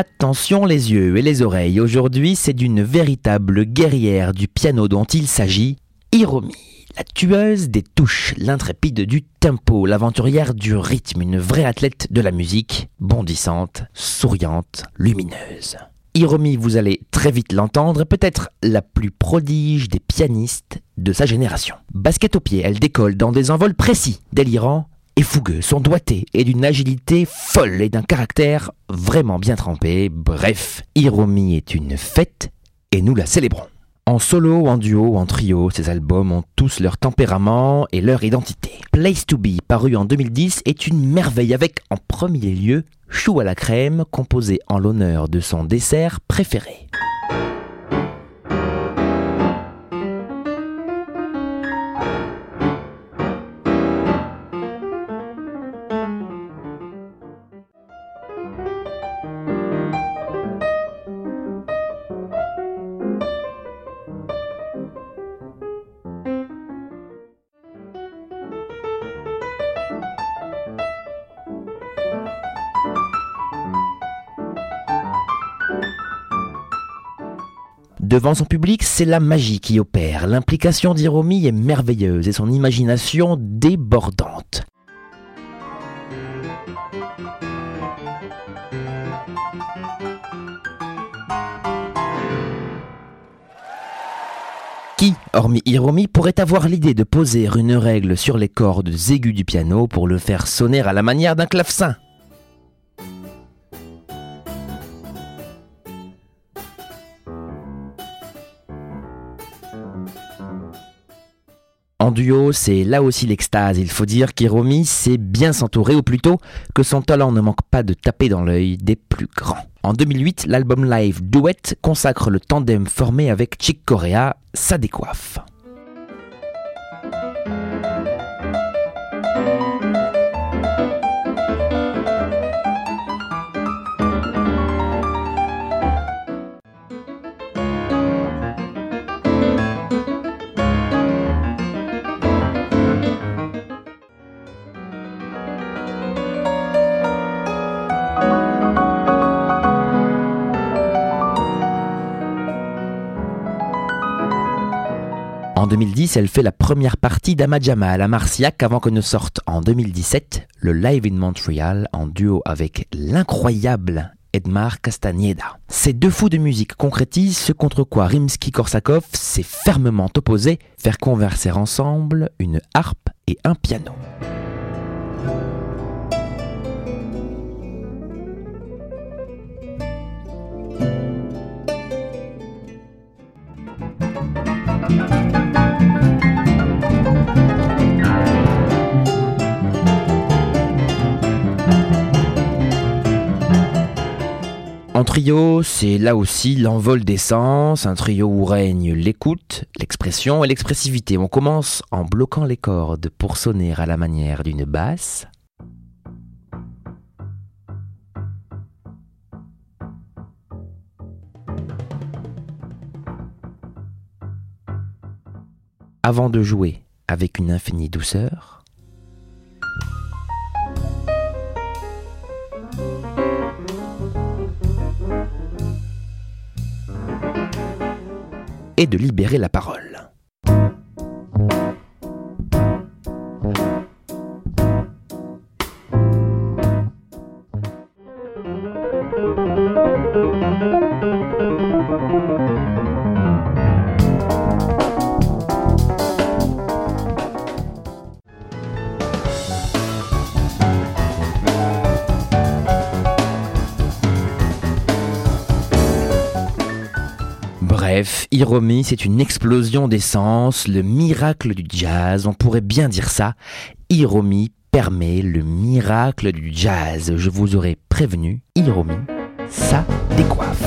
Attention les yeux et les oreilles, aujourd'hui c'est d'une véritable guerrière du piano dont il s'agit, Hiromi. La tueuse des touches, l'intrépide du tempo, l'aventurière du rythme, une vraie athlète de la musique, bondissante, souriante, lumineuse. Hiromi, vous allez très vite l'entendre, peut-être la plus prodige des pianistes de sa génération. Basket au pied, elle décolle dans des envols précis, délirants et fougueux. Son doigté est d'une agilité folle et d'un caractère vraiment bien trempé. Bref, Hiromi est une fête et nous la célébrons. En solo, en duo, en trio, ces albums ont tous leur tempérament et leur identité. Place to Be, paru en 2010, est une merveille avec, en premier lieu, Chou à la crème, composé en l'honneur de son dessert préféré. Devant son public, c'est la magie qui opère. L'implication d'Hiromi est merveilleuse et son imagination débordante. Qui, hormis Hiromi, pourrait avoir l'idée de poser une règle sur les cordes aiguës du piano pour le faire sonner à la manière d'un clavecin? En duo, c'est là aussi l'extase. Il faut dire qu'Hiromi sait bien s'entourer, ou plutôt que son talent ne manque pas de taper dans l'œil des plus grands. En 2008, l'album live Duet consacre le tandem formé avec Chick Corea, sa décoiffe. En 2010, elle fait la première partie d'Amajama à la Marciac avant que ne sorte en 2017 le Live in Montreal en duo avec l'incroyable Edmar Castañeda. Ces deux fous de musique concrétisent ce contre quoi Rimsky-Korsakov s'est fermement opposé, faire converser ensemble une harpe et un piano. Trio, c'est là aussi l'envol des sens, un trio où règne l'écoute, l'expression et l'expressivité. On commence en bloquant les cordes pour sonner à la manière d'une basse. Avant de jouer avec une infinie douceur, et de libérer la parole. Bref, Hiromi, c'est une explosion d'essence, le miracle du jazz, on pourrait bien dire ça. Hiromi permet le miracle du jazz. Je vous aurais prévenu, Hiromi, ça décoiffe.